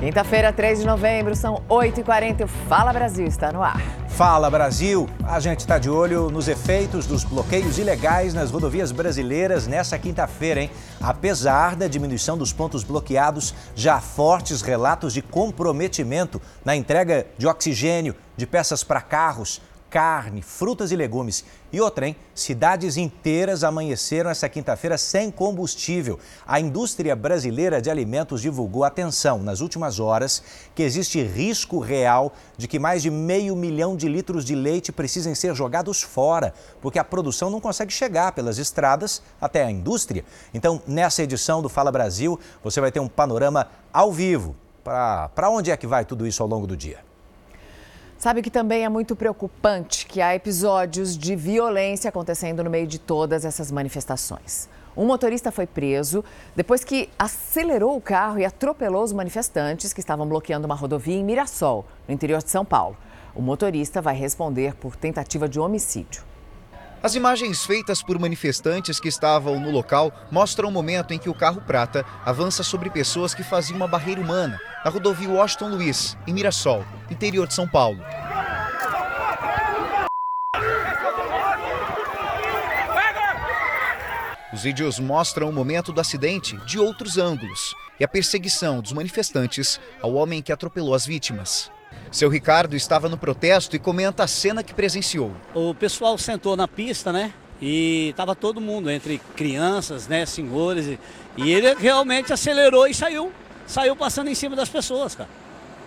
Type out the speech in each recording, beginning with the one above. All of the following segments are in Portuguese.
Quinta-feira, 3 de novembro, são 8h40 o Fala Brasil está no ar. Fala Brasil! A gente está de olho nos efeitos dos bloqueios ilegais nas rodovias brasileiras nessa quinta-feira, hein? Apesar da diminuição dos pontos bloqueados, já há fortes relatos de comprometimento na entrega de oxigênio, de peças para carros, carne, frutas e legumes. E outra, hein? Cidades inteiras amanheceram essa quinta-feira sem combustível. A indústria brasileira de alimentos divulgou, atenção, nas últimas horas, que existe risco real de que mais de meio milhão de litros de leite precisem ser jogados fora, porque a produção não consegue chegar pelas estradas até a indústria. Então, nessa edição do Fala Brasil, você vai ter um panorama ao vivo. Para onde é que vai tudo isso ao longo do dia? Sabe que também é muito preocupante que há episódios de violência acontecendo no meio de todas essas manifestações. Um motorista foi preso depois que acelerou o carro e atropelou os manifestantes que estavam bloqueando uma rodovia em Mirassol, no interior de São Paulo. O motorista vai responder por tentativa de homicídio. As imagens feitas por manifestantes que estavam no local mostram o momento em que o carro prata avança sobre pessoas que faziam uma barreira humana na rodovia Washington Luiz, em Mirassol, interior de São Paulo. Os vídeos mostram o momento do acidente de outros ângulos e a perseguição dos manifestantes ao homem que atropelou as vítimas. Seu Ricardo estava no protesto e comenta a cena que presenciou. O pessoal sentou na pista, né? E estava todo mundo, entre crianças, né, senhores. E ele realmente acelerou e saiu. Saiu passando em cima das pessoas, cara.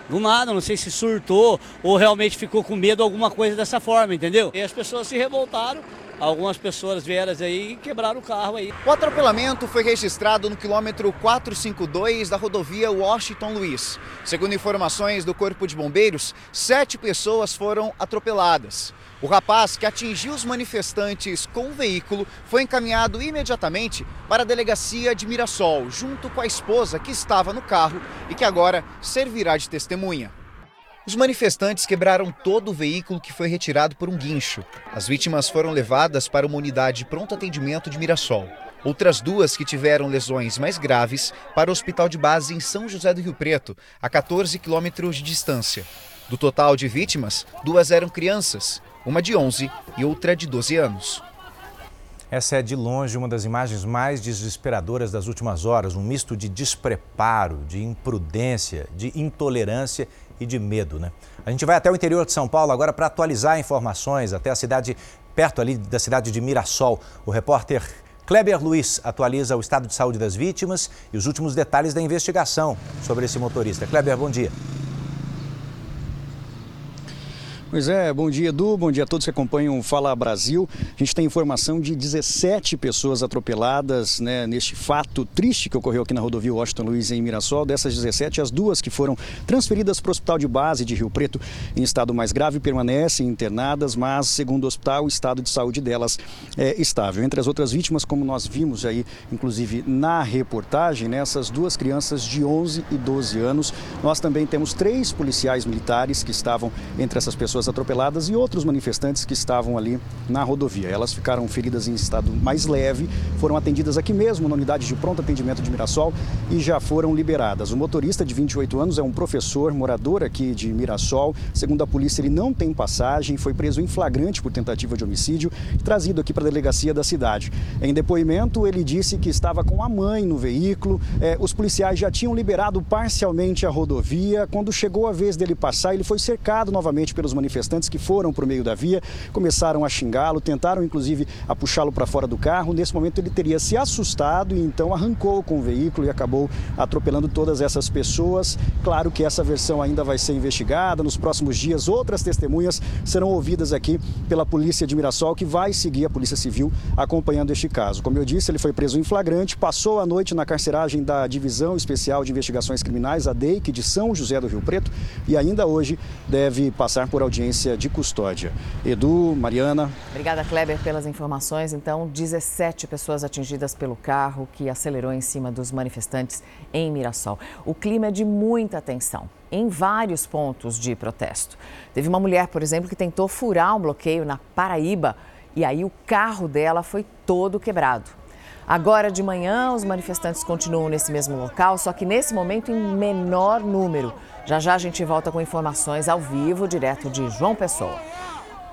Do nada, não sei se surtou ou realmente ficou com medo, alguma coisa dessa forma, entendeu? E as pessoas se revoltaram algumas pessoas vieram aí e quebraram o carro aí. O atropelamento foi registrado no quilômetro 452 da rodovia Washington Luiz. Segundo informações do Corpo de Bombeiros, sete pessoas foram atropeladas. O rapaz que atingiu os manifestantes com o veículo foi encaminhado imediatamente para a delegacia de Mirassol, junto com a esposa que estava no carro e que agora servirá de testemunha. Os manifestantes quebraram todo o veículo que foi retirado por um guincho. As vítimas foram levadas para uma unidade de pronto atendimento de Mirassol. Outras duas que tiveram lesões mais graves para o hospital de base em São José do Rio Preto, a 14 quilômetros de distância. Do total de vítimas, duas eram crianças, uma de 11 e outra de 12 anos. Essa é de longe uma das imagens mais desesperadoras das últimas horas, um misto de despreparo, de imprudência, de intolerância e de medo, né? A gente vai até o interior de São Paulo agora para atualizar informações, até a cidade, perto ali da cidade de Mirassol. O repórter Kleber Luiz atualiza o estado de saúde das vítimas e os últimos detalhes da investigação sobre esse motorista. Kleber, bom dia. Pois é, bom dia Edu, bom dia a todos que acompanham o Fala Brasil. A gente tem informação de 17 pessoas atropeladas né, neste fato triste que ocorreu aqui na rodovia Washington Luiz em Mirassol. Dessas 17, as duas que foram transferidas para o Hospital de Base de Rio Preto em estado mais grave permanecem internadas, mas segundo o hospital o estado de saúde delas é estável. Entre as outras vítimas, como nós vimos aí, inclusive na reportagem, né, essas duas crianças de 11 e 12 anos, nós também temos três policiais militares que estavam entre essas pessoas pessoas atropeladas e outros manifestantes que estavam ali na rodovia. Elas ficaram feridas em estado mais leve, foram atendidas aqui mesmo na unidade de pronto atendimento de Mirassol e já foram liberadas. O motorista de 28 anos é um professor morador aqui de Mirassol. Segundo a polícia, ele não tem passagem, foi preso em flagrante por tentativa de homicídio e trazido aqui para a delegacia da cidade. Em depoimento, ele disse que estava com a mãe no veículo. É, os policiais já tinham liberado parcialmente a rodovia. Quando chegou a vez dele passar, ele foi cercado novamente pelos manifestantes manifestantes que foram para o meio da via, começaram a xingá-lo, tentaram inclusive a puxá-lo para fora do carro. Nesse momento ele teria se assustado e então arrancou com o veículo e acabou atropelando todas essas pessoas. Claro que essa versão ainda vai ser investigada. Nos próximos dias, outras testemunhas serão ouvidas aqui pela Polícia de Mirassol, que vai seguir a Polícia Civil acompanhando este caso. Como eu disse, ele foi preso em flagrante, passou a noite na carceragem da Divisão Especial de Investigações Criminais, a DEIC, de São José do Rio Preto, e ainda hoje deve passar por audiência audiência de custódia. Edu, Mariana. Obrigada, Kleber, pelas informações. Então, 17 pessoas atingidas pelo carro que acelerou em cima dos manifestantes em Mirassol. O clima é de muita tensão em vários pontos de protesto. Teve uma mulher, por exemplo, que tentou furar um bloqueio na Paraíba e aí o carro dela foi todo quebrado. Agora de manhã, os manifestantes continuam nesse mesmo local, só que nesse momento em menor número. Já já a gente volta com informações ao vivo, direto de João Pessoa.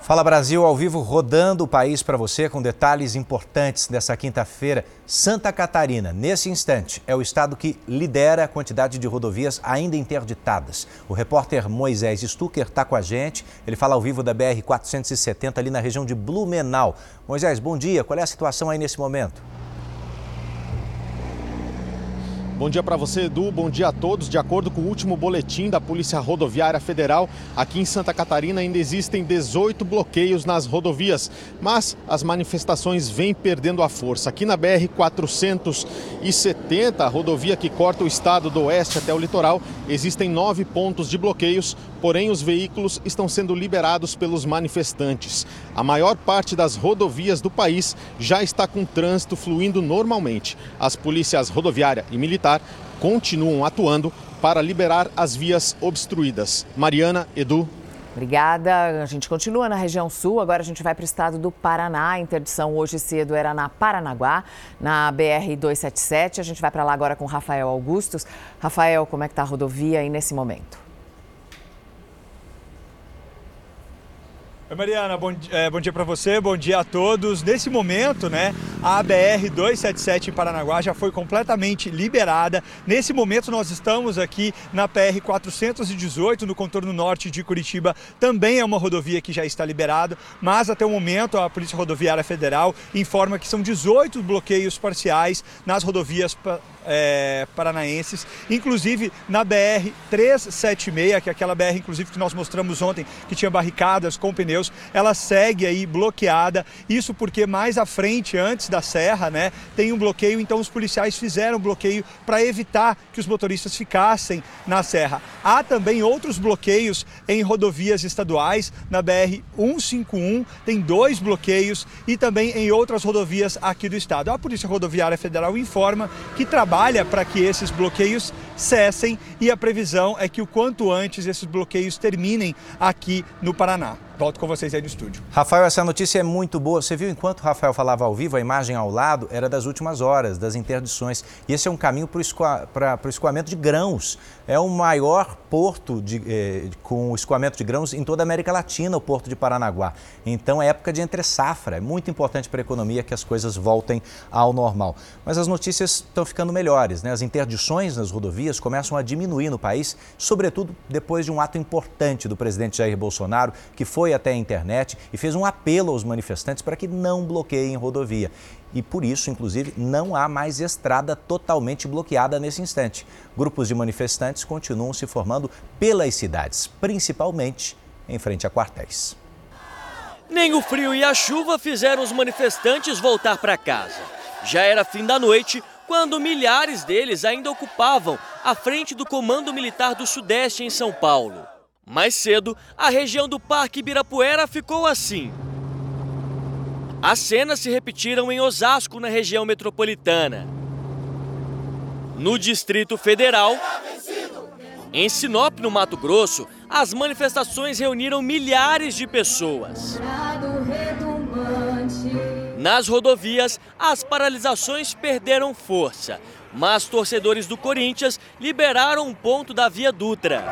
Fala Brasil ao vivo, rodando o país para você com detalhes importantes dessa quinta-feira. Santa Catarina, nesse instante, é o estado que lidera a quantidade de rodovias ainda interditadas. O repórter Moisés Stucker está com a gente. Ele fala ao vivo da BR-470 ali na região de Blumenau. Moisés, bom dia. Qual é a situação aí nesse momento? Bom dia para você, Edu. Bom dia a todos. De acordo com o último boletim da Polícia Rodoviária Federal, aqui em Santa Catarina ainda existem 18 bloqueios nas rodovias, mas as manifestações vêm perdendo a força. Aqui na BR 470, a rodovia que corta o estado do oeste até o litoral, existem nove pontos de bloqueios, porém os veículos estão sendo liberados pelos manifestantes. A maior parte das rodovias do país já está com trânsito fluindo normalmente. As polícias rodoviária e militar continuam atuando para liberar as vias obstruídas. Mariana, Edu. Obrigada. A gente continua na região sul, agora a gente vai para o estado do Paraná. A interdição hoje cedo era na Paranaguá, na BR-277. A gente vai para lá agora com Rafael Augustos. Rafael, como é que está a rodovia aí nesse momento? Oi, Mariana, bom, é, bom dia para você, bom dia a todos. Nesse momento, né, a BR 277 em Paranaguá já foi completamente liberada. Nesse momento, nós estamos aqui na PR 418, no contorno norte de Curitiba. Também é uma rodovia que já está liberada, mas até o momento a Polícia Rodoviária Federal informa que são 18 bloqueios parciais nas rodovias é, paranaenses, inclusive na BR 376, que é aquela BR inclusive que nós mostramos ontem, que tinha barricadas com pneus, ela segue aí bloqueada. Isso porque mais à frente, antes da serra, né, tem um bloqueio, então os policiais fizeram bloqueio para evitar que os motoristas ficassem na serra. Há também outros bloqueios em rodovias estaduais, na BR 151 tem dois bloqueios e também em outras rodovias aqui do estado. A Polícia Rodoviária Federal informa que trabalha trabalha para que esses bloqueios cessem e a previsão é que o quanto antes esses bloqueios terminem aqui no Paraná. Volto com vocês aí no estúdio. Rafael, essa notícia é muito boa. Você viu enquanto o Rafael falava ao vivo, a imagem ao lado era das últimas horas, das interdições. E esse é um caminho para o escoamento de grãos. É o maior porto de, eh, com escoamento de grãos em toda a América Latina, o porto de Paranaguá. Então é época de entre safra. É muito importante para a economia que as coisas voltem ao normal. Mas as notícias estão ficando melhores. Né? As interdições nas rodovias começam a diminuir no país, sobretudo depois de um ato importante do presidente Jair Bolsonaro, que foi foi até a internet e fez um apelo aos manifestantes para que não bloqueiem rodovia. E por isso, inclusive, não há mais estrada totalmente bloqueada nesse instante. Grupos de manifestantes continuam se formando pelas cidades, principalmente em frente a quartéis. Nem o frio e a chuva fizeram os manifestantes voltar para casa. Já era fim da noite quando milhares deles ainda ocupavam a frente do Comando Militar do Sudeste em São Paulo. Mais cedo, a região do Parque Ibirapuera ficou assim. As cenas se repetiram em Osasco, na região metropolitana. No Distrito Federal, em Sinop, no Mato Grosso, as manifestações reuniram milhares de pessoas. Nas rodovias, as paralisações perderam força, mas torcedores do Corinthians liberaram um ponto da Via Dutra.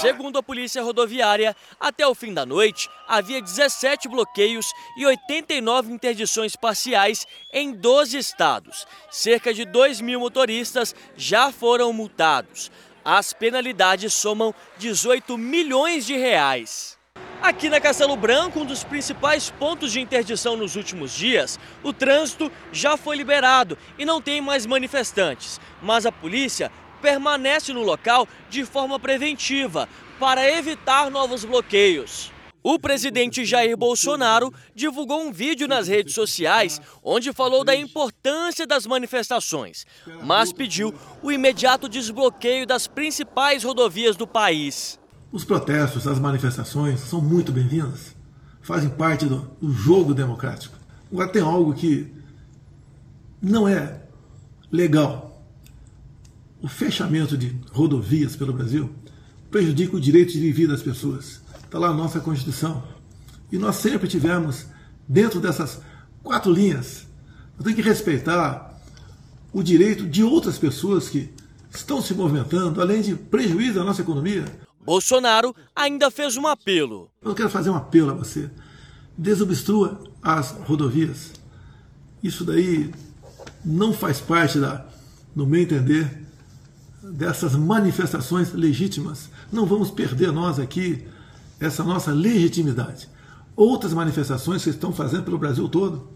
Segundo a Polícia Rodoviária, até o fim da noite, havia 17 bloqueios e 89 interdições parciais em 12 estados. Cerca de 2 mil motoristas já foram multados. As penalidades somam 18 milhões de reais. Aqui na Castelo Branco, um dos principais pontos de interdição nos últimos dias, o trânsito já foi liberado e não tem mais manifestantes. Mas a polícia permanece no local de forma preventiva para evitar novos bloqueios. O presidente Jair Bolsonaro divulgou um vídeo nas redes sociais onde falou da importância das manifestações, mas pediu o imediato desbloqueio das principais rodovias do país. Os protestos, as manifestações são muito bem-vindas, fazem parte do, jogo democrático. Agora, tem algo que não é legal o fechamento de rodovias pelo Brasil prejudica o direito de viver das pessoas. Está lá a nossa Constituição. E nós sempre tivemos dentro dessas quatro linhas. Nós temos que respeitar o direito de outras pessoas que estão se movimentando, além de prejuízo à nossa economia. Bolsonaro ainda fez um apelo. Eu quero fazer um apelo a você. Desobstrua as rodovias. Isso daí não faz parte, da, no meu entender, dessas manifestações legítimas. Não vamos perder nós aqui essa nossa legitimidade. Outras manifestações que estão fazendo pelo Brasil todo,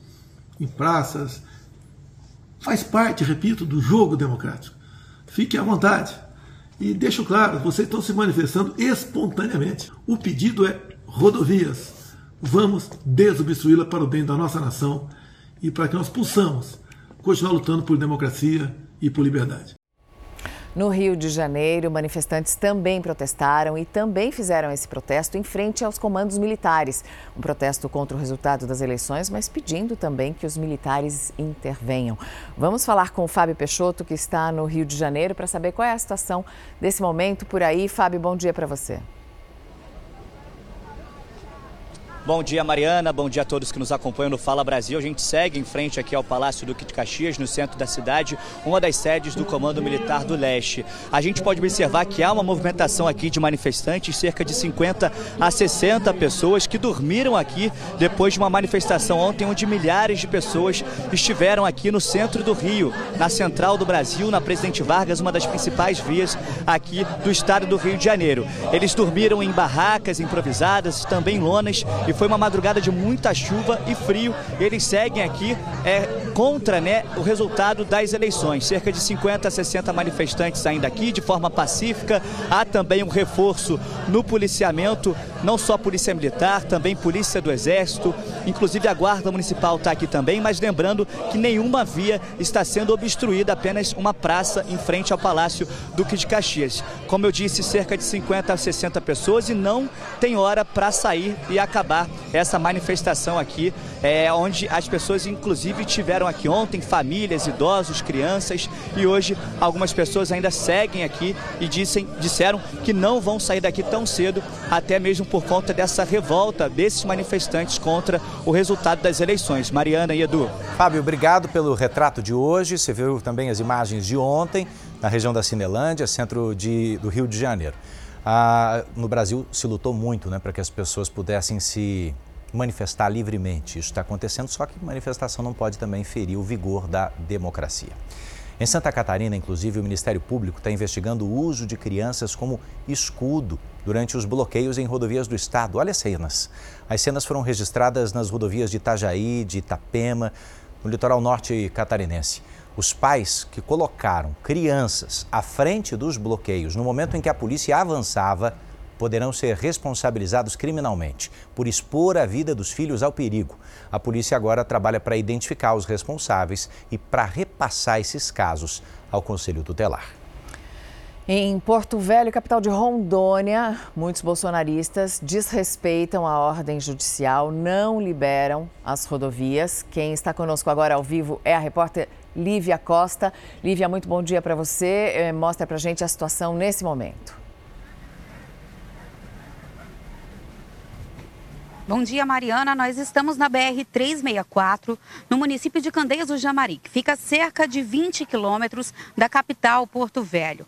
em praças, faz parte, repito, do jogo democrático. Fique à vontade. E deixo claro, vocês estão se manifestando espontaneamente. O pedido é rodovias. Vamos desobstruí-la para o bem da nossa nação e para que nós possamos continuar lutando por democracia e por liberdade. No Rio de Janeiro, manifestantes também protestaram e também fizeram esse protesto em frente aos comandos militares. Um protesto contra o resultado das eleições, mas pedindo também que os militares intervenham. Vamos falar com o Fábio Peixoto, que está no Rio de Janeiro, para saber qual é a situação desse momento por aí. Fábio, bom dia para você. Bom dia, Mariana. Bom dia a todos que nos acompanham no Fala Brasil. A gente segue em frente aqui ao Palácio Duque de Caxias, no centro da cidade, uma das sedes do Comando Militar do Leste. A gente pode observar que há uma movimentação aqui de manifestantes, cerca de 50 a 60 pessoas que dormiram aqui depois de uma manifestação ontem, onde milhares de pessoas estiveram aqui no centro do Rio, na central do Brasil, na Presidente Vargas, uma das principais vias aqui do estado do Rio de Janeiro. Eles dormiram em barracas improvisadas, também lonas e foi uma madrugada de muita chuva e frio. Eles seguem aqui é, contra né, o resultado das eleições. Cerca de 50 a 60 manifestantes ainda aqui, de forma pacífica. Há também um reforço no policiamento, não só polícia militar, também polícia do Exército. Inclusive a Guarda Municipal está aqui também, mas lembrando que nenhuma via está sendo obstruída, apenas uma praça em frente ao Palácio Duque de Caxias. Como eu disse, cerca de 50 a 60 pessoas e não tem hora para sair e acabar essa manifestação aqui, é, onde as pessoas inclusive tiveram aqui ontem, famílias, idosos, crianças, e hoje algumas pessoas ainda seguem aqui e dissem, disseram que não vão sair daqui tão cedo, até mesmo por conta dessa revolta desses manifestantes contra o resultado das eleições. Mariana e Edu. Fábio, obrigado pelo retrato de hoje. Você viu também as imagens de ontem, na região da Cinelândia, centro de, do Rio de Janeiro. Ah, no Brasil se lutou muito né, para que as pessoas pudessem se manifestar livremente. Isso está acontecendo, só que manifestação não pode também ferir o vigor da democracia. Em Santa Catarina, inclusive, o Ministério Público está investigando o uso de crianças como escudo durante os bloqueios em rodovias do estado. Olha as cenas. As cenas foram registradas nas rodovias de Itajaí, de Itapema, no litoral norte catarinense os pais que colocaram crianças à frente dos bloqueios no momento em que a polícia avançava poderão ser responsabilizados criminalmente por expor a vida dos filhos ao perigo. A polícia agora trabalha para identificar os responsáveis e para repassar esses casos ao Conselho Tutelar. Em Porto Velho, capital de Rondônia, muitos bolsonaristas desrespeitam a ordem judicial, não liberam as rodovias. Quem está conosco agora ao vivo é a repórter Lívia Costa. Lívia, muito bom dia para você. Eh, mostra para gente a situação nesse momento. Bom dia, Mariana. Nós estamos na BR-364, no município de Candeias do Jamari, que fica a cerca de 20 quilômetros da capital, Porto Velho.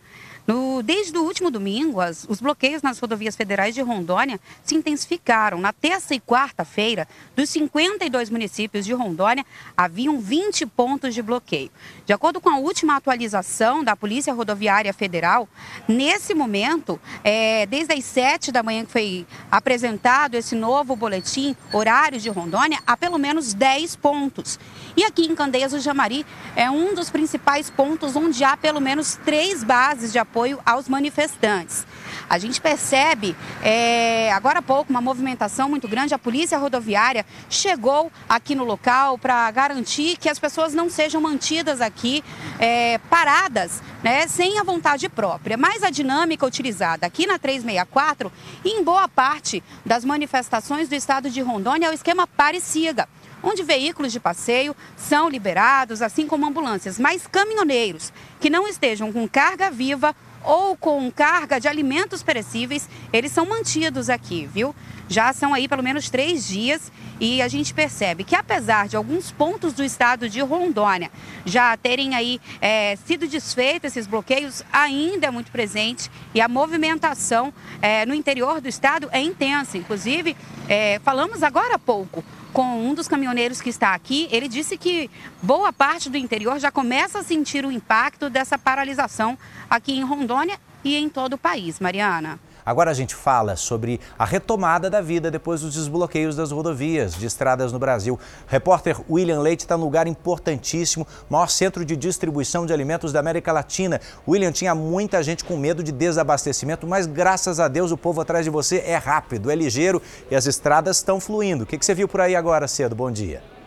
No, desde o último domingo, as, os bloqueios nas rodovias federais de Rondônia se intensificaram. Na terça e quarta-feira, dos 52 municípios de Rondônia, haviam 20 pontos de bloqueio. De acordo com a última atualização da Polícia Rodoviária Federal, nesse momento, é, desde as 7 da manhã que foi apresentado esse novo boletim, horário de Rondônia, há pelo menos 10 pontos. E aqui em Candeias do Jamari é um dos principais pontos onde há pelo menos três bases de apoio apoio aos manifestantes. A gente percebe, é, agora há pouco, uma movimentação muito grande. A polícia rodoviária chegou aqui no local para garantir que as pessoas não sejam mantidas aqui é, paradas, né, sem a vontade própria. Mas a dinâmica utilizada aqui na 364 e em boa parte das manifestações do estado de Rondônia é o esquema pare-siga onde veículos de passeio são liberados, assim como ambulâncias, mas caminhoneiros que não estejam com carga viva ou com carga de alimentos perecíveis, eles são mantidos aqui, viu? Já são aí pelo menos três dias e a gente percebe que apesar de alguns pontos do estado de Rondônia já terem aí é, sido desfeitos esses bloqueios, ainda é muito presente e a movimentação é, no interior do estado é intensa. Inclusive, é, falamos agora há pouco com um dos caminhoneiros que está aqui, ele disse que boa parte do interior já começa a sentir o impacto dessa paralisação aqui em Rondônia e em todo o país. Mariana. Agora a gente fala sobre a retomada da vida depois dos desbloqueios das rodovias de estradas no Brasil. Repórter William Leite está num lugar importantíssimo, maior centro de distribuição de alimentos da América Latina. William, tinha muita gente com medo de desabastecimento, mas graças a Deus o povo atrás de você é rápido, é ligeiro e as estradas estão fluindo. O que você viu por aí agora cedo? Bom dia.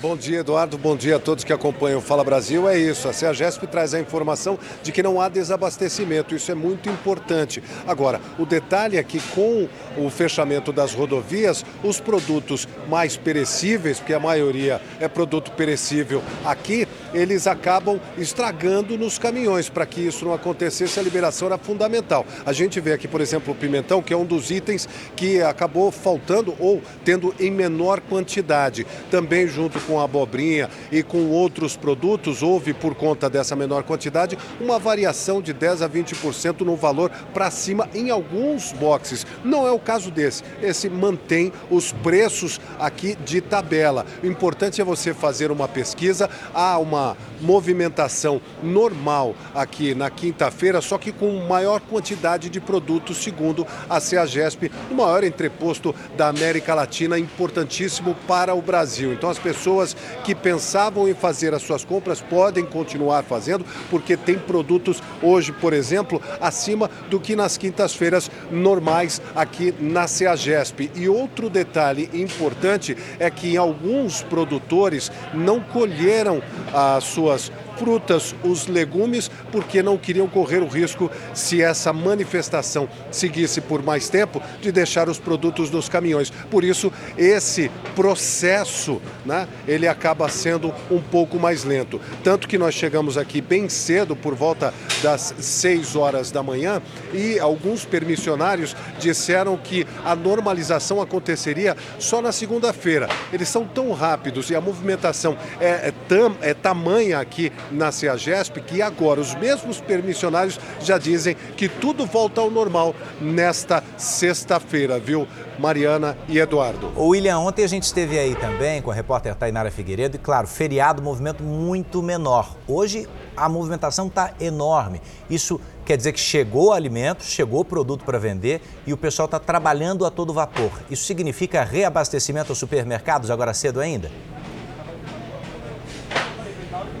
Bom dia, Eduardo. Bom dia a todos que acompanham o Fala Brasil. É isso, a CEAGESP traz a informação de que não há desabastecimento. Isso é muito importante. Agora, o detalhe é que com o fechamento das rodovias, os produtos mais perecíveis, porque a maioria é produto perecível aqui, eles acabam estragando nos caminhões. Para que isso não acontecesse, a liberação era fundamental. A gente vê aqui, por exemplo, o pimentão, que é um dos itens que acabou faltando ou tendo em menor quantidade. Também junto com com abobrinha e com outros produtos, houve, por conta dessa menor quantidade, uma variação de 10% a 20% no valor para cima em alguns boxes. Não é o caso desse. Esse mantém os preços aqui de tabela. O importante é você fazer uma pesquisa. Há uma movimentação normal aqui na quinta-feira, só que com maior quantidade de produtos, segundo a CEAGESP, o maior entreposto da América Latina, importantíssimo para o Brasil. Então as pessoas pessoas que pensavam em fazer as suas compras podem continuar fazendo, porque tem produtos hoje, por exemplo, acima do que nas quintas-feiras normais aqui na CEAGESP. E outro detalhe importante é que alguns produtores não colheram as suas frutas, os legumes, porque não queriam correr o risco, se essa manifestação seguisse por mais tempo, de deixar os produtos nos caminhões. Por isso, esse processo, né, ele acaba sendo um pouco mais lento. Tanto que nós chegamos aqui bem cedo, por volta das 6 horas da manhã, e alguns permissionários disseram que a normalização aconteceria só na segunda-feira. Eles são tão rápidos e a movimentação é, é, tam, é tamanha aqui na CEAGESP que agora os mesmos permissionários já dizem que tudo volta ao normal nesta sexta-feira, viu, Mariana e Eduardo? O William, ontem a gente esteve aí também com a repórter Tainara Figueiredo e, claro, feriado, movimento muito menor. Hoje a movimentação está enorme. Isso quer dizer que chegou alimento, chegou produto para vender e o pessoal está trabalhando a todo vapor. Isso significa reabastecimento aos supermercados agora cedo ainda?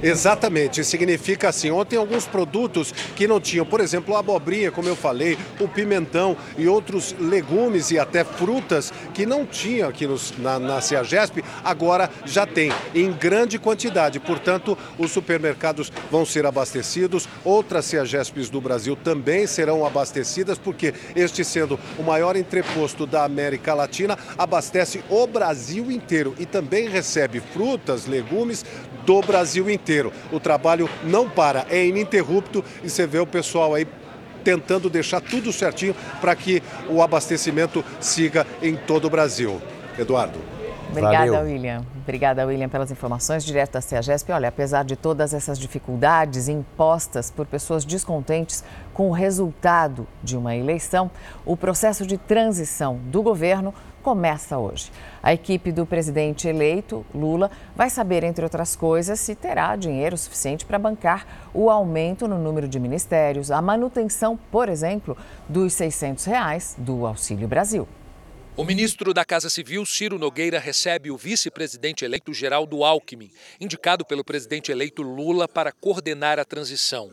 Exatamente, significa assim, ontem alguns produtos que não tinham, por exemplo, a abobrinha, como eu falei, o pimentão e outros legumes e até frutas que não tinham aqui nos, na, na CEAGESP, agora já tem em grande quantidade. Portanto, os supermercados vão ser abastecidos, outras CEAGESPs do Brasil também serão abastecidas, porque este sendo o maior entreposto da América Latina, abastece o Brasil inteiro e também recebe frutas, legumes do Brasil inteiro. O trabalho não para, é ininterrupto e você vê o pessoal aí tentando deixar tudo certinho para que o abastecimento siga em todo o Brasil. Eduardo. Obrigada, Valeu. William. Obrigada, William, pelas informações direto da CEAGESP. Olha, apesar de todas essas dificuldades impostas por pessoas descontentes com o resultado de uma eleição, o processo de transição do governo começa hoje. A equipe do presidente eleito, Lula, vai saber, entre outras coisas, se terá dinheiro suficiente para bancar o aumento no número de ministérios, a manutenção, por exemplo, dos 600 reais do Auxílio Brasil. O ministro da Casa Civil, Ciro Nogueira, recebe o vice-presidente eleito Geraldo Alckmin, indicado pelo presidente eleito Lula para coordenar a transição.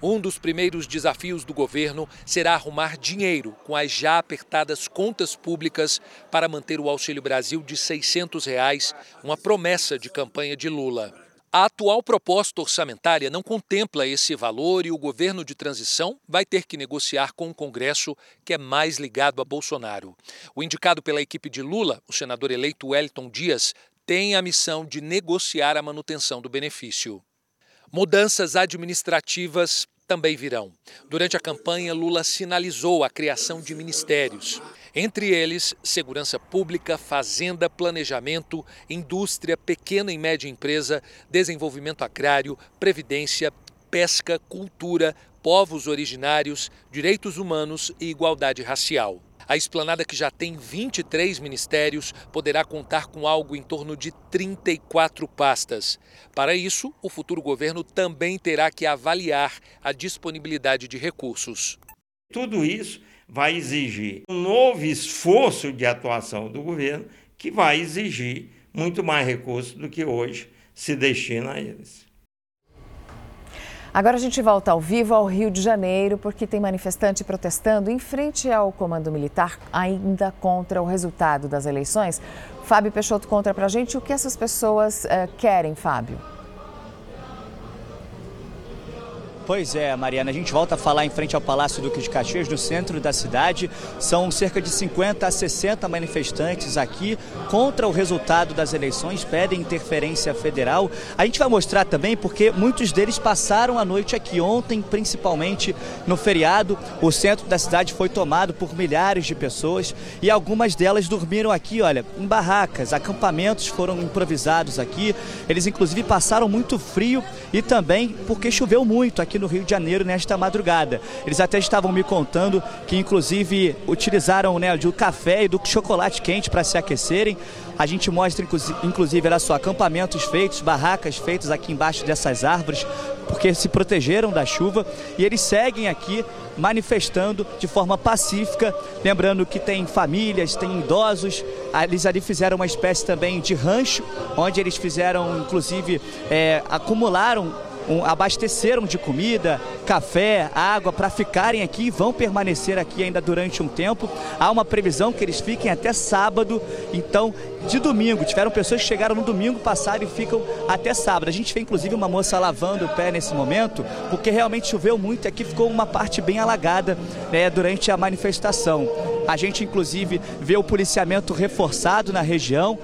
Um dos primeiros desafios do governo será arrumar dinheiro com as já apertadas contas públicas para manter o Auxílio Brasil de 600 reais, uma promessa de campanha de Lula. A atual proposta orçamentária não contempla esse valor e o governo de transição vai ter que negociar com o Congresso, que é mais ligado a Bolsonaro. O indicado pela equipe de Lula, o senador eleito Wellington Dias, tem a missão de negociar a manutenção do benefício. Mudanças administrativas também virão. Durante a campanha, Lula sinalizou a criação de ministérios. Entre eles, segurança pública, fazenda, planejamento, indústria, pequena e média empresa, desenvolvimento agrário, previdência, pesca, cultura, povos originários, direitos humanos e igualdade racial. A esplanada, que já tem 23 ministérios, poderá contar com algo em torno de 34 pastas. Para isso, o futuro governo também terá que avaliar a disponibilidade de recursos. Tudo isso vai exigir um novo esforço de atuação do governo, que vai exigir muito mais recursos do que hoje se destina a eles. Agora a gente volta ao vivo ao Rio de Janeiro, porque tem manifestante protestando em frente ao comando militar, ainda contra o resultado das eleições. Fábio Peixoto conta pra gente o que essas pessoas uh, querem, Fábio. Pois é, Mariana, a gente volta a falar em frente ao Palácio Duque de Caxias, no centro da cidade. São cerca de 50 a 60 manifestantes aqui contra o resultado das eleições, pedem interferência federal. A gente vai mostrar também porque muitos deles passaram a noite aqui ontem, principalmente no feriado. O centro da cidade foi tomado por milhares de pessoas e algumas delas dormiram aqui, olha, em barracas. Acampamentos foram improvisados aqui. Eles, inclusive, passaram muito frio e também porque choveu muito aqui no Rio de Janeiro nesta madrugada. Eles até estavam me contando que, inclusive, utilizaram né, do café e do chocolate quente para se aquecerem. A gente mostra, inclusive, olha só, acampamentos feitos, barracas feitas aqui embaixo dessas árvores, porque se protegeram da chuva e eles seguem aqui manifestando de forma pacífica, lembrando que tem famílias, tem idosos, eles ali fizeram uma espécie também de rancho, onde eles fizeram, inclusive, é, acumularam um, abasteceram de comida, café, água para ficarem aqui e vão permanecer aqui ainda durante um tempo. Há uma previsão que eles fiquem até sábado, então de domingo. Tiveram pessoas que chegaram no domingo passado e ficam até sábado. A gente vê inclusive uma moça lavando o pé nesse momento, porque realmente choveu muito e aqui ficou uma parte bem alagada né, durante a manifestação. A gente inclusive vê o policiamento reforçado na região.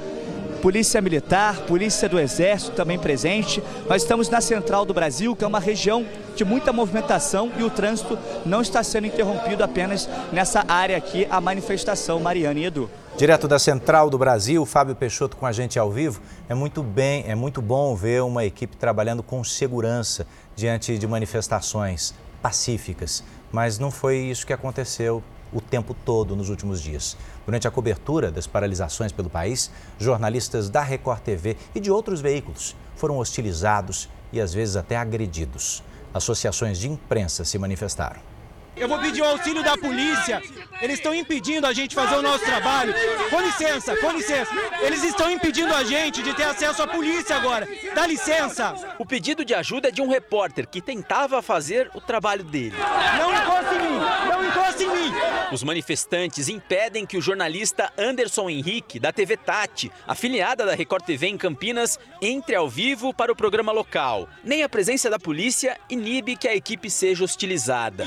Polícia Militar, Polícia do Exército também presente. Nós estamos na Central do Brasil, que é uma região de muita movimentação e o trânsito não está sendo interrompido apenas nessa área aqui, a manifestação Mariana e Edu. Direto da Central do Brasil, Fábio Peixoto com a gente ao vivo. É muito bem, é muito bom ver uma equipe trabalhando com segurança diante de manifestações pacíficas, mas não foi isso que aconteceu o tempo todo nos últimos dias. Durante a cobertura das paralisações pelo país, jornalistas da Record TV e de outros veículos foram hostilizados e às vezes até agredidos. Associações de imprensa se manifestaram. Eu vou pedir o auxílio da polícia. Eles estão impedindo a gente fazer o nosso trabalho. Com licença, com licença. Eles estão impedindo a gente de ter acesso à polícia agora. Dá licença. O pedido de ajuda é de um repórter que tentava fazer o trabalho dele. Não encoste em mim! Não encoste em mim! Os manifestantes impedem que o jornalista Anderson Henrique, da TV Tati, afiliada da Record TV em Campinas, entre ao vivo para o programa local. Nem a presença da polícia inibe que a equipe seja hostilizada.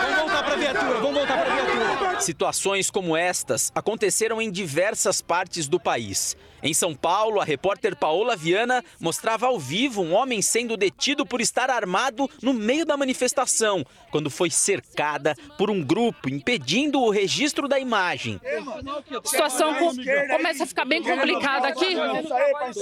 Vamos voltar pra viatura, vamos voltar pra viatura. Situações como estas aconteceram em diversas partes do país. Em São Paulo, a repórter Paola Viana mostrava ao vivo um homem sendo detido por estar armado no meio da manifestação, quando foi cercada por um grupo impedindo o registro da imagem. A situação começa a ficar bem complicada aqui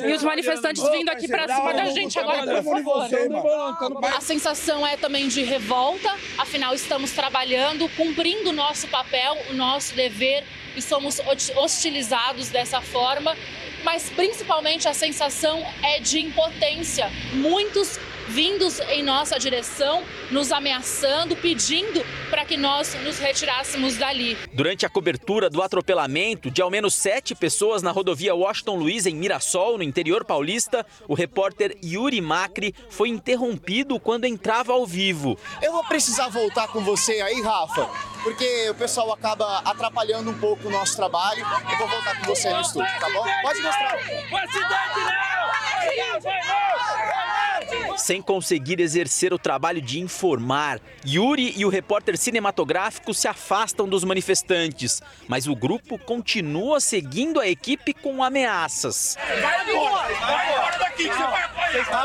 e os manifestantes vindo aqui para cima da gente agora, por favor. A sensação é também de revolta, afinal estamos trabalhando, cumprindo o nosso papel, o nosso dever e somos hostilizados dessa forma mas principalmente a sensação é de impotência. Muitos vindos em nossa direção, nos ameaçando, pedindo para que nós nos retirássemos dali. Durante a cobertura do atropelamento de ao menos sete pessoas na rodovia Washington Luiz, em Mirassol, no interior paulista, o repórter Yuri Macri foi interrompido quando entrava ao vivo. Eu vou precisar voltar com você aí, Rafa, porque o pessoal acaba atrapalhando um pouco o nosso trabalho. Eu vou voltar com você no estúdio, tá bom? Pode mostrar. Sem conseguir exercer o trabalho de informar, Yuri e o repórter cinematográfico se afastam dos manifestantes, mas o grupo continua seguindo a equipe com ameaças.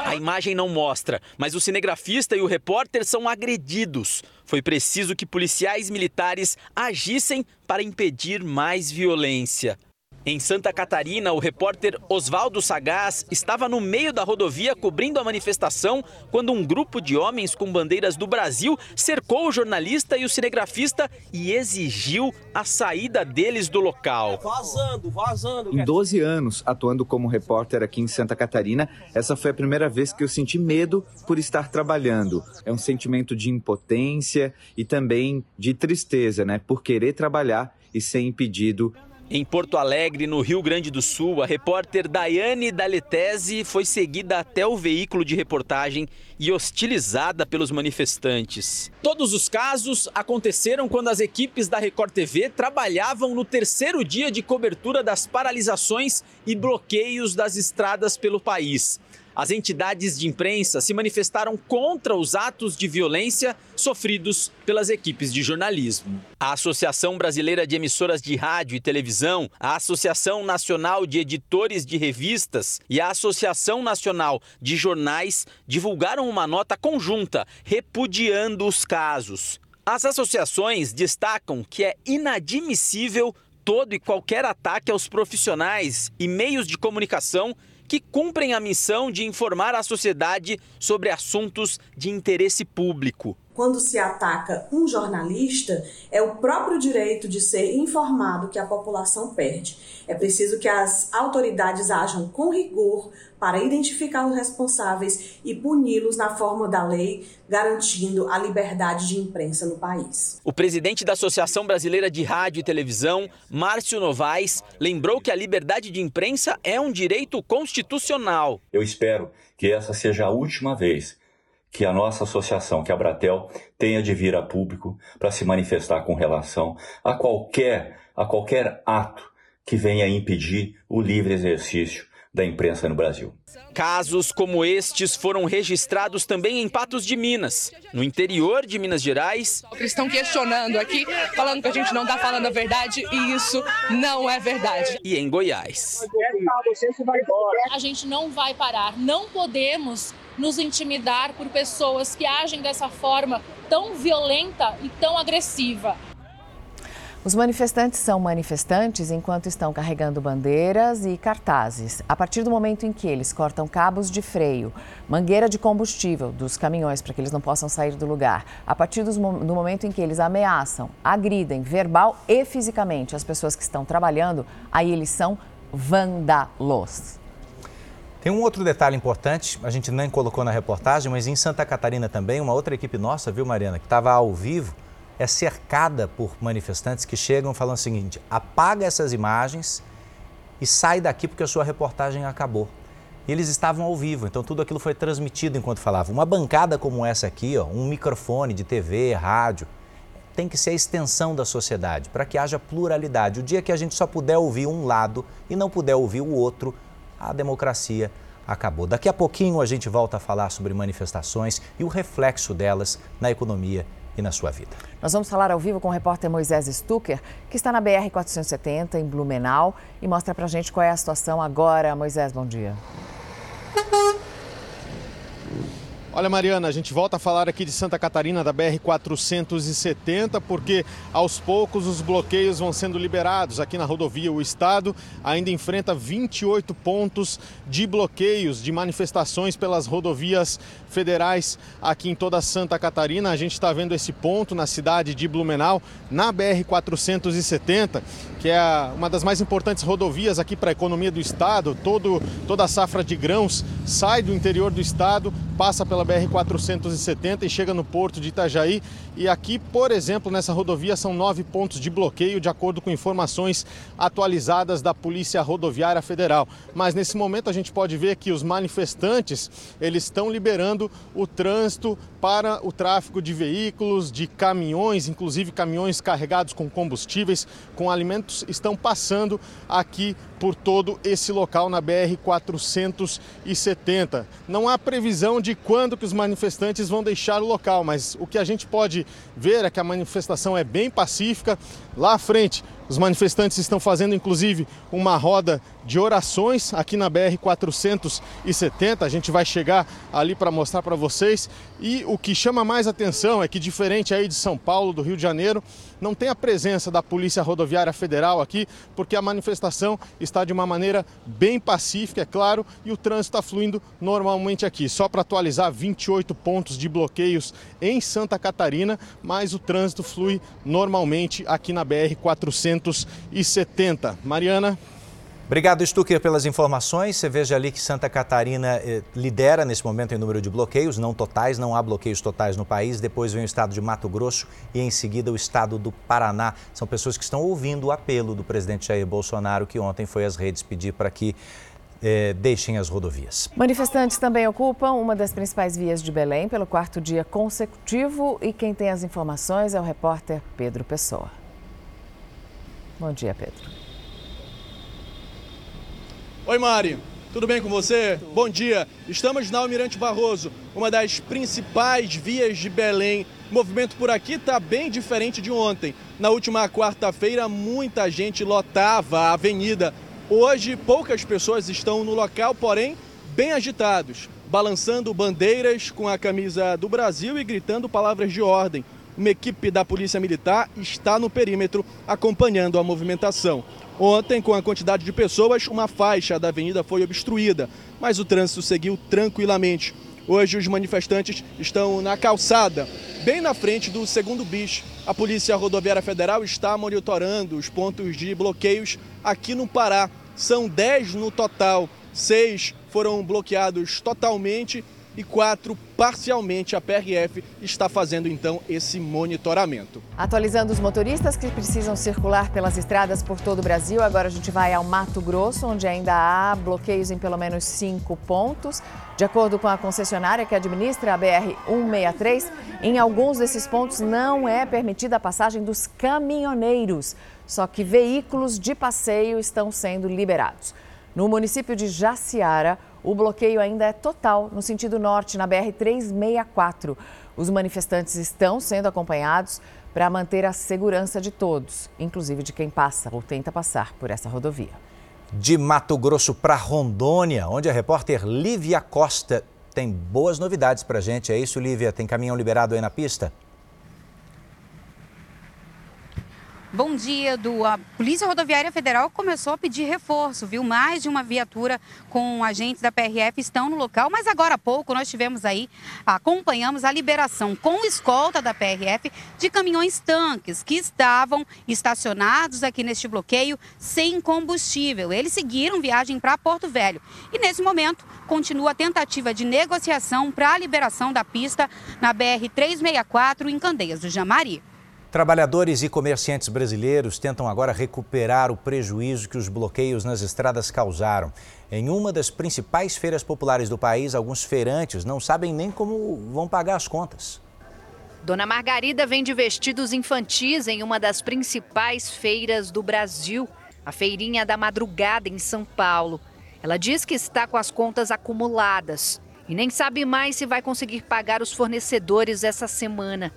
A imagem não mostra, mas o cinegrafista e o repórter são agredidos. Foi preciso que policiais militares agissem para impedir mais violência. Em Santa Catarina, o repórter Oswaldo Sagaz estava no meio da rodovia cobrindo a manifestação quando um grupo de homens com bandeiras do Brasil cercou o jornalista e o cinegrafista e exigiu a saída deles do local. Vazando, vazando. Em 12 anos atuando como repórter aqui em Santa Catarina, essa foi a primeira vez que eu senti medo por estar trabalhando. É um sentimento de impotência e também de tristeza, né, por querer trabalhar e ser impedido em Porto Alegre, no Rio Grande do Sul, a repórter Daiane Daletese foi seguida até o veículo de reportagem e hostilizada pelos manifestantes. Todos os casos aconteceram quando as equipes da Record TV trabalhavam no terceiro dia de cobertura das paralisações e bloqueios das estradas pelo país. As entidades de imprensa se manifestaram contra os atos de violência sofridos pelas equipes de jornalismo. A Associação Brasileira de Emissoras de Rádio e Televisão, a Associação Nacional de Editores de Revistas e a Associação Nacional de Jornais divulgaram uma nota conjunta repudiando os casos. As associações destacam que é inadmissível todo e qualquer ataque aos profissionais e meios de comunicação que cumprem a missão de informar a sociedade sobre assuntos de interesse público quando se ataca um jornalista, é o próprio direito de ser informado que a população perde. É preciso que as autoridades ajam com rigor para identificar os responsáveis e puni-los na forma da lei, garantindo a liberdade de imprensa no país. O presidente da Associação Brasileira de Rádio e Televisão, Márcio Novaes, lembrou que a liberdade de imprensa é um direito constitucional. Eu espero que essa seja a última vez que a nossa associação, que a Bratel, tenha de vir a público para se manifestar com relação a qualquer, a qualquer ato que venha impedir o livre exercício da imprensa no Brasil. Casos como estes foram registrados também em Patos de Minas, no interior de Minas Gerais. Eles estão questionando aqui, falando que a gente não está falando a verdade e isso não é verdade. E em Goiás. A gente não vai parar, não podemos nos intimidar por pessoas que agem dessa forma tão violenta e tão agressiva. Os manifestantes são manifestantes enquanto estão carregando bandeiras e cartazes. A partir do momento em que eles cortam cabos de freio, mangueira de combustível dos caminhões para que eles não possam sair do lugar, a partir do momento em que eles ameaçam, agridem verbal e fisicamente as pessoas que estão trabalhando, aí eles são vândalos. Tem um outro detalhe importante, a gente nem colocou na reportagem, mas em Santa Catarina também, uma outra equipe nossa, viu, Mariana, que estava ao vivo, é cercada por manifestantes que chegam falando o seguinte: apaga essas imagens e sai daqui porque a sua reportagem acabou. E eles estavam ao vivo, então tudo aquilo foi transmitido enquanto falavam. Uma bancada como essa aqui, ó, um microfone de TV, rádio, tem que ser a extensão da sociedade, para que haja pluralidade. O dia que a gente só puder ouvir um lado e não puder ouvir o outro, a democracia acabou. Daqui a pouquinho a gente volta a falar sobre manifestações e o reflexo delas na economia e na sua vida. Nós vamos falar ao vivo com o repórter Moisés Stucker, que está na BR-470, em Blumenau, e mostra para a gente qual é a situação agora. Moisés, bom dia. Olha, Mariana, a gente volta a falar aqui de Santa Catarina, da BR-470, porque aos poucos os bloqueios vão sendo liberados. Aqui na rodovia, o Estado ainda enfrenta 28 pontos de bloqueios, de manifestações pelas rodovias federais aqui em toda Santa Catarina. A gente está vendo esse ponto na cidade de Blumenau, na BR-470, que é uma das mais importantes rodovias aqui para a economia do Estado. Todo, toda a safra de grãos sai do interior do Estado, passa pela pela BR-470 e chega no porto de Itajaí. E aqui, por exemplo, nessa rodovia são nove pontos de bloqueio, de acordo com informações atualizadas da Polícia Rodoviária Federal. Mas nesse momento a gente pode ver que os manifestantes eles estão liberando o trânsito para o tráfego de veículos, de caminhões, inclusive caminhões carregados com combustíveis, com alimentos, estão passando aqui por todo esse local na BR 470. Não há previsão de quando que os manifestantes vão deixar o local, mas o que a gente pode ver é que a manifestação é bem pacífica. Lá à frente, os manifestantes estão fazendo inclusive uma roda de orações aqui na BR 470. A gente vai chegar ali para mostrar para vocês. E o que chama mais atenção é que diferente aí de São Paulo, do Rio de Janeiro, não tem a presença da Polícia Rodoviária Federal aqui, porque a manifestação está de uma maneira bem pacífica, é claro, e o trânsito está fluindo normalmente aqui. Só para atualizar, 28 pontos de bloqueios em Santa Catarina, mas o trânsito flui normalmente aqui na BR 470. Mariana. Obrigado, Stucker, pelas informações. Você veja ali que Santa Catarina eh, lidera nesse momento em número de bloqueios, não totais, não há bloqueios totais no país. Depois vem o estado de Mato Grosso e em seguida o estado do Paraná. São pessoas que estão ouvindo o apelo do presidente Jair Bolsonaro, que ontem foi às redes pedir para que eh, deixem as rodovias. Manifestantes também ocupam uma das principais vias de Belém pelo quarto dia consecutivo e quem tem as informações é o repórter Pedro Pessoa. Bom dia, Pedro. Oi, Mari. Tudo bem com você? Bom dia. Estamos na Almirante Barroso, uma das principais vias de Belém. O movimento por aqui está bem diferente de ontem. Na última quarta-feira, muita gente lotava a avenida. Hoje, poucas pessoas estão no local, porém, bem agitados, balançando bandeiras com a camisa do Brasil e gritando palavras de ordem. Uma equipe da Polícia Militar está no perímetro acompanhando a movimentação. Ontem, com a quantidade de pessoas, uma faixa da avenida foi obstruída, mas o trânsito seguiu tranquilamente. Hoje, os manifestantes estão na calçada, bem na frente do segundo bis. A Polícia Rodoviária Federal está monitorando os pontos de bloqueios aqui no Pará. São 10 no total, seis foram bloqueados totalmente e quatro parcialmente. A PRF está fazendo então esse monitoramento. Atualizando os motoristas que precisam circular pelas estradas por todo o Brasil, agora a gente vai ao Mato Grosso, onde ainda há bloqueios em pelo menos cinco pontos. De acordo com a concessionária que administra a BR-163, em alguns desses pontos não é permitida a passagem dos caminhoneiros, só que veículos de passeio estão sendo liberados. No município de Jaciara, o bloqueio ainda é total no sentido norte, na BR-364. Os manifestantes estão sendo acompanhados para manter a segurança de todos, inclusive de quem passa ou tenta passar por essa rodovia. De Mato Grosso para Rondônia, onde a repórter Lívia Costa tem boas novidades para a gente. É isso, Lívia? Tem caminhão liberado aí na pista? Bom dia, do a Polícia Rodoviária Federal começou a pedir reforço, viu? Mais de uma viatura com agentes da PRF estão no local, mas agora há pouco nós tivemos aí, acompanhamos a liberação com escolta da PRF de caminhões tanques que estavam estacionados aqui neste bloqueio sem combustível. Eles seguiram viagem para Porto Velho e nesse momento continua a tentativa de negociação para a liberação da pista na BR 364 em Candeias do Jamari. Trabalhadores e comerciantes brasileiros tentam agora recuperar o prejuízo que os bloqueios nas estradas causaram. Em uma das principais feiras populares do país, alguns feirantes não sabem nem como vão pagar as contas. Dona Margarida vende vestidos infantis em uma das principais feiras do Brasil, a Feirinha da Madrugada, em São Paulo. Ela diz que está com as contas acumuladas e nem sabe mais se vai conseguir pagar os fornecedores essa semana.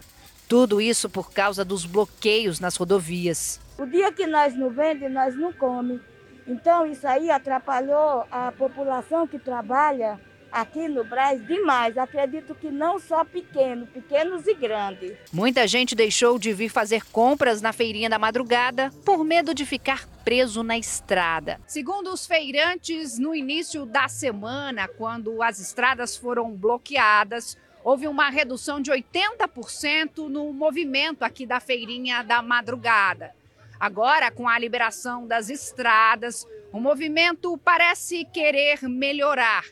Tudo isso por causa dos bloqueios nas rodovias. O dia que nós não vendemos, nós não comemos. Então isso aí atrapalhou a população que trabalha aqui no Brasil demais. Acredito que não só pequenos, pequenos e grandes. Muita gente deixou de vir fazer compras na feirinha da madrugada por medo de ficar preso na estrada. Segundo os feirantes, no início da semana, quando as estradas foram bloqueadas, houve uma redução de 80% no movimento aqui da feirinha da madrugada. Agora, com a liberação das estradas, o movimento parece querer melhorar,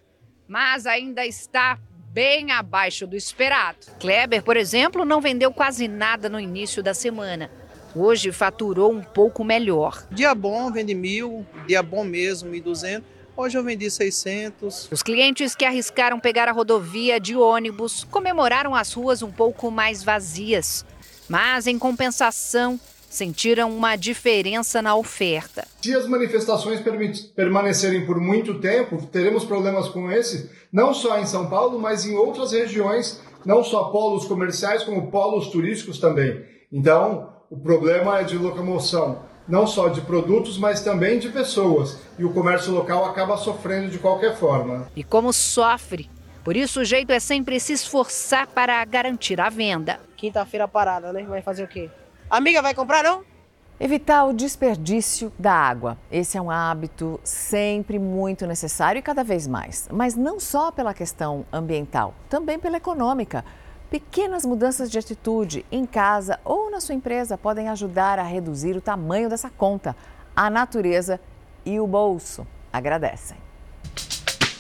mas ainda está bem abaixo do esperado. Kleber, por exemplo, não vendeu quase nada no início da semana. Hoje faturou um pouco melhor. Dia bom vende mil, dia bom mesmo, 1.200. Hoje eu vendi 600. Os clientes que arriscaram pegar a rodovia de ônibus comemoraram as ruas um pouco mais vazias. Mas, em compensação, sentiram uma diferença na oferta. Se as manifestações permanecerem por muito tempo, teremos problemas com esse, não só em São Paulo, mas em outras regiões, não só polos comerciais, como polos turísticos também. Então, o problema é de locomoção, não só de produtos, mas também de pessoas. E o comércio local acaba sofrendo de qualquer forma. E como sofre? Por isso, o jeito é sempre se esforçar para garantir a venda. Quinta-feira parada, né? Vai fazer o quê? Amiga, vai comprar não? Evitar o desperdício da água. Esse é um hábito sempre muito necessário e cada vez mais. Mas não só pela questão ambiental, também pela econômica. Pequenas mudanças de atitude em casa ou na sua empresa podem ajudar a reduzir o tamanho dessa conta. A natureza e o bolso agradecem.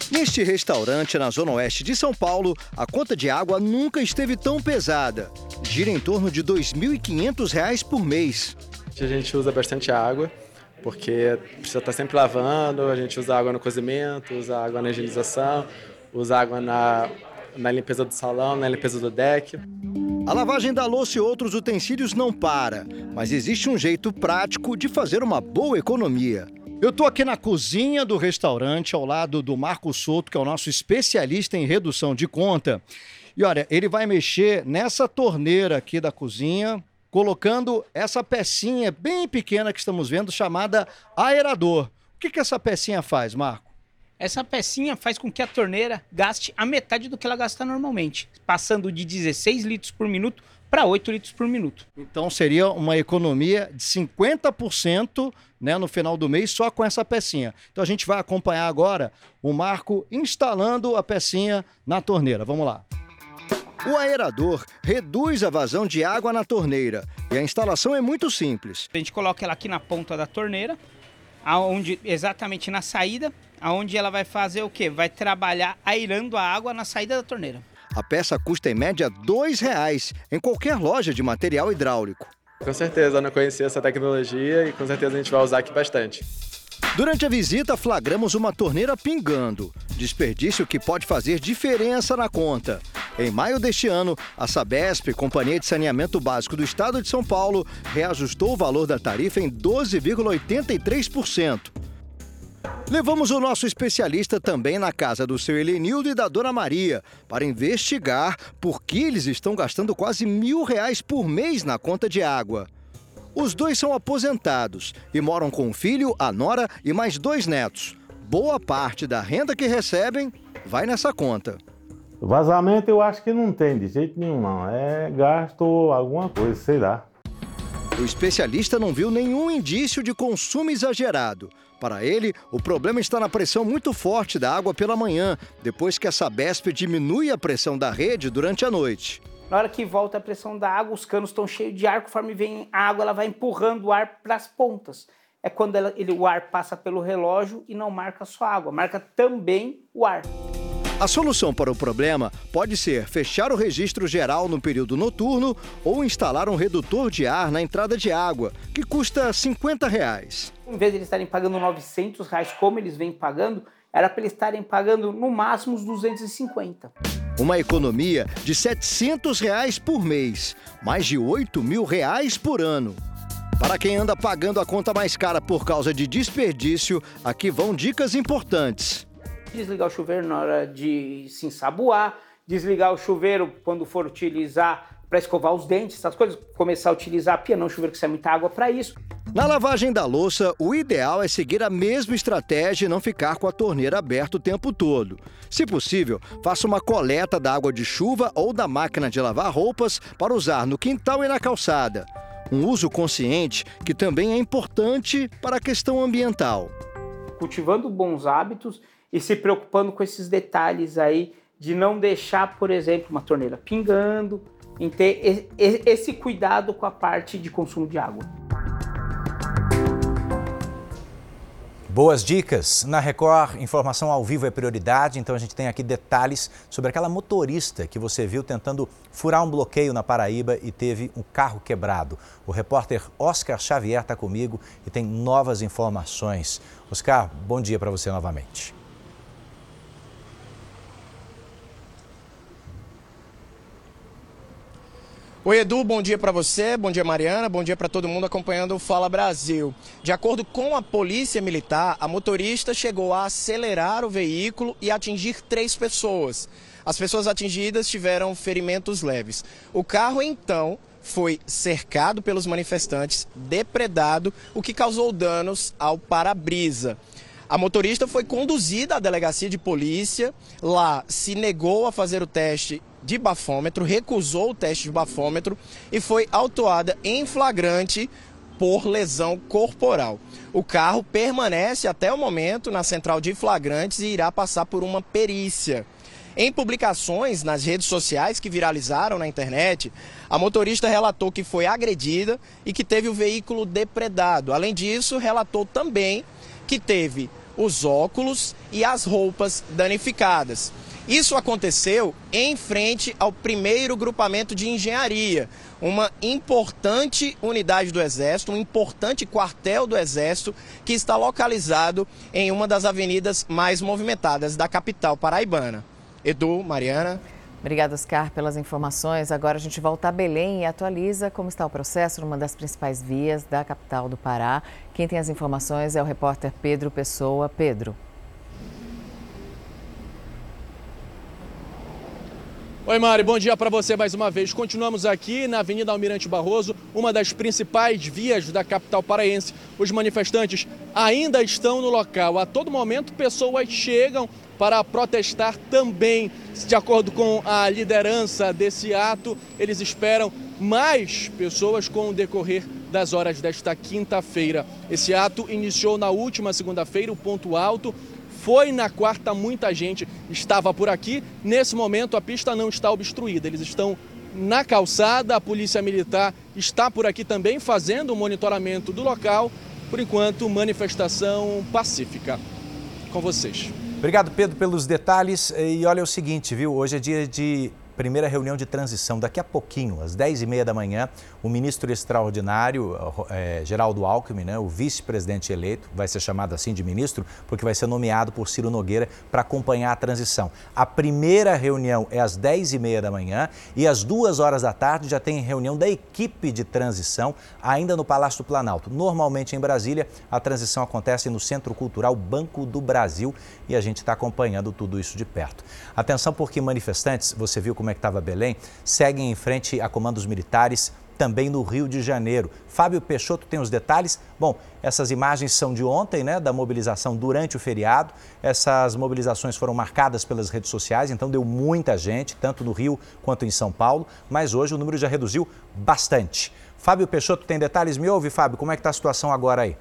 Neste restaurante na Zona Oeste de São Paulo, a conta de água nunca esteve tão pesada. Gira em torno de R$ 2.500 por mês. A gente usa bastante água, porque precisa estar sempre lavando, a gente usa água no cozimento, usa água na higienização, usa água na, na limpeza do salão, na limpeza do deck. A lavagem da louça e outros utensílios não para, mas existe um jeito prático de fazer uma boa economia. Eu estou aqui na cozinha do restaurante, ao lado do Marco Souto, que é o nosso especialista em redução de conta. E olha, ele vai mexer nessa torneira aqui da cozinha, colocando essa pecinha bem pequena que estamos vendo, chamada aerador. O que, que essa pecinha faz, Marco? Essa pecinha faz com que a torneira gaste a metade do que ela gasta normalmente, passando de 16 litros por minuto para 8 litros por minuto. Então seria uma economia de 50% né, no final do mês só com essa pecinha. Então a gente vai acompanhar agora o Marco instalando a pecinha na torneira. Vamos lá. O aerador reduz a vazão de água na torneira e a instalação é muito simples. A gente coloca ela aqui na ponta da torneira, aonde exatamente na saída, aonde ela vai fazer o quê? Vai trabalhar airando a água na saída da torneira. A peça custa em média R$ 2,00 em qualquer loja de material hidráulico. Com certeza, eu não conhecia essa tecnologia e com certeza a gente vai usar aqui bastante. Durante a visita, flagramos uma torneira pingando, desperdício que pode fazer diferença na conta. Em maio deste ano, a Sabesp, Companhia de Saneamento Básico do Estado de São Paulo, reajustou o valor da tarifa em 12,83%. Levamos o nosso especialista também na casa do seu Helenildo e da Dona Maria para investigar por que eles estão gastando quase mil reais por mês na conta de água. Os dois são aposentados e moram com o filho, a nora e mais dois netos. Boa parte da renda que recebem vai nessa conta. Vazamento eu acho que não tem de jeito nenhum, não. É gasto alguma coisa, sei lá. O especialista não viu nenhum indício de consumo exagerado. Para ele, o problema está na pressão muito forte da água pela manhã, depois que a Sabesp diminui a pressão da rede durante a noite. Na hora que volta a pressão da água, os canos estão cheios de ar, conforme vem a água, ela vai empurrando o ar para as pontas. É quando ela, ele, o ar passa pelo relógio e não marca só a água, marca também o ar. A solução para o problema pode ser fechar o registro geral no período noturno ou instalar um redutor de ar na entrada de água, que custa 50 reais. Em vez de eles estarem pagando 900 reais como eles vêm pagando, era para eles estarem pagando no máximo os 250. Uma economia de 700 reais por mês, mais de 8 mil reais por ano. Para quem anda pagando a conta mais cara por causa de desperdício, aqui vão dicas importantes. Desligar o chuveiro na hora de se ensaboar, desligar o chuveiro quando for utilizar para escovar os dentes, essas coisas, começar a utilizar a pia, não chuveiro que sai muita água para isso. Na lavagem da louça, o ideal é seguir a mesma estratégia e não ficar com a torneira aberta o tempo todo. Se possível, faça uma coleta da água de chuva ou da máquina de lavar roupas para usar no quintal e na calçada. Um uso consciente que também é importante para a questão ambiental. Cultivando bons hábitos e se preocupando com esses detalhes aí de não deixar, por exemplo, uma torneira pingando, em ter esse cuidado com a parte de consumo de água. Boas dicas. Na Record, informação ao vivo é prioridade, então a gente tem aqui detalhes sobre aquela motorista que você viu tentando furar um bloqueio na Paraíba e teve um carro quebrado. O repórter Oscar Xavier está comigo e tem novas informações. Oscar, bom dia para você novamente. Oi, Edu, bom dia para você, bom dia, Mariana, bom dia para todo mundo acompanhando o Fala Brasil. De acordo com a Polícia Militar, a motorista chegou a acelerar o veículo e atingir três pessoas. As pessoas atingidas tiveram ferimentos leves. O carro, então, foi cercado pelos manifestantes, depredado, o que causou danos ao para-brisa. A motorista foi conduzida à delegacia de polícia, lá se negou a fazer o teste de bafômetro, recusou o teste de bafômetro e foi autuada em flagrante por lesão corporal. O carro permanece até o momento na central de flagrantes e irá passar por uma perícia. Em publicações nas redes sociais que viralizaram na internet, a motorista relatou que foi agredida e que teve o veículo depredado. Além disso, relatou também que teve os óculos e as roupas danificadas. Isso aconteceu em frente ao primeiro grupamento de engenharia, uma importante unidade do Exército, um importante quartel do Exército que está localizado em uma das avenidas mais movimentadas da capital paraibana. Edu, Mariana. Obrigada, Oscar, pelas informações. Agora a gente volta a Belém e atualiza como está o processo numa das principais vias da capital do Pará. Quem tem as informações é o repórter Pedro Pessoa. Pedro. Oi, Mari, bom dia para você mais uma vez. Continuamos aqui na Avenida Almirante Barroso, uma das principais vias da capital paraense. Os manifestantes ainda estão no local. A todo momento, pessoas chegam para protestar também. De acordo com a liderança desse ato, eles esperam mais pessoas com o decorrer das horas desta quinta-feira. Esse ato iniciou na última segunda-feira, o ponto alto foi na quarta, muita gente estava por aqui. Nesse momento, a pista não está obstruída. Eles estão na calçada, a Polícia Militar está por aqui também fazendo o monitoramento do local. Por enquanto, manifestação pacífica. Com vocês. Obrigado, Pedro, pelos detalhes. E olha o seguinte, viu? Hoje é dia de primeira reunião de transição. Daqui a pouquinho, às 10h30 da manhã, o ministro extraordinário, é, Geraldo Alckmin, né, o vice-presidente eleito, vai ser chamado assim de ministro, porque vai ser nomeado por Ciro Nogueira para acompanhar a transição. A primeira reunião é às 10h30 da manhã e às 2 horas da tarde já tem reunião da equipe de transição, ainda no Palácio do Planalto. Normalmente em Brasília, a transição acontece no Centro Cultural Banco do Brasil e a gente está acompanhando tudo isso de perto. Atenção porque manifestantes, você viu como é que estava Belém, seguem em frente a comandos militares também no Rio de Janeiro. Fábio Peixoto tem os detalhes. Bom, essas imagens são de ontem, né, da mobilização durante o feriado. Essas mobilizações foram marcadas pelas redes sociais, então deu muita gente, tanto no Rio quanto em São Paulo, mas hoje o número já reduziu bastante. Fábio Peixoto tem detalhes? Me ouve, Fábio, como é que está a situação agora aí?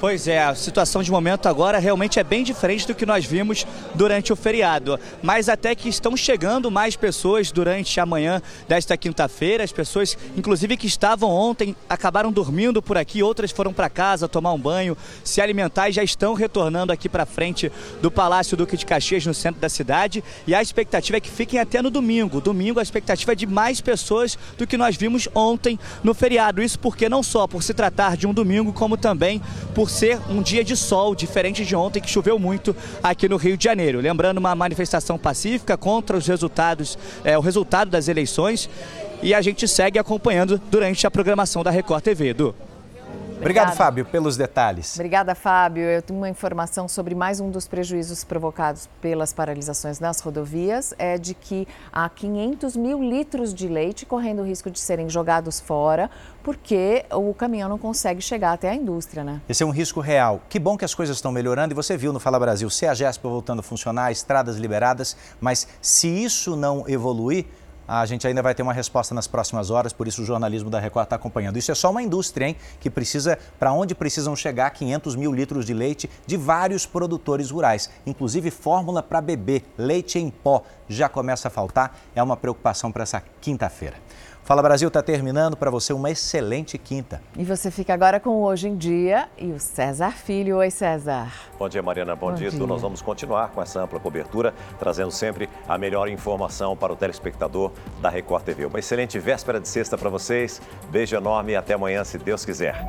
Pois é, a situação de momento agora realmente é bem diferente do que nós vimos durante o feriado. Mas até que estão chegando mais pessoas durante a manhã desta quinta-feira. As pessoas, inclusive que estavam ontem, acabaram dormindo por aqui, outras foram para casa tomar um banho, se alimentar e já estão retornando aqui para frente do Palácio Duque de Caxias, no centro da cidade. E a expectativa é que fiquem até no domingo. Domingo a expectativa é de mais pessoas do que nós vimos ontem no feriado. Isso porque não só por se tratar de um domingo, como também por ser um dia de sol, diferente de ontem que choveu muito aqui no Rio de Janeiro. Lembrando uma manifestação pacífica contra os resultados, é, o resultado das eleições. E a gente segue acompanhando durante a programação da Record TV, Edu. Obrigado, Fábio, pelos detalhes. Obrigada, Fábio. Eu tenho uma informação sobre mais um dos prejuízos provocados pelas paralisações nas rodovias. É de que há 500 mil litros de leite correndo o risco de serem jogados fora porque o caminhão não consegue chegar até a indústria, né? Esse é um risco real. Que bom que as coisas estão melhorando e você viu no Fala Brasil, CEAGESP voltando a funcionar, estradas liberadas, mas se isso não evoluir, a gente ainda vai ter uma resposta nas próximas horas, por isso o jornalismo da Record está acompanhando. Isso é só uma indústria, hein, que precisa, para onde precisam chegar 500 mil litros de leite de vários produtores rurais, inclusive fórmula para beber, leite em pó, já começa a faltar, é uma preocupação para essa quinta-feira. Fala Brasil está terminando para você uma excelente quinta. E você fica agora com o Hoje em Dia e o César Filho. Oi, César. Bom dia, Mariana. Bom, Bom dia, dia. Nós vamos continuar com essa ampla cobertura, trazendo sempre a melhor informação para o telespectador da Record TV. Uma excelente véspera de sexta para vocês. Beijo enorme e até amanhã, se Deus quiser.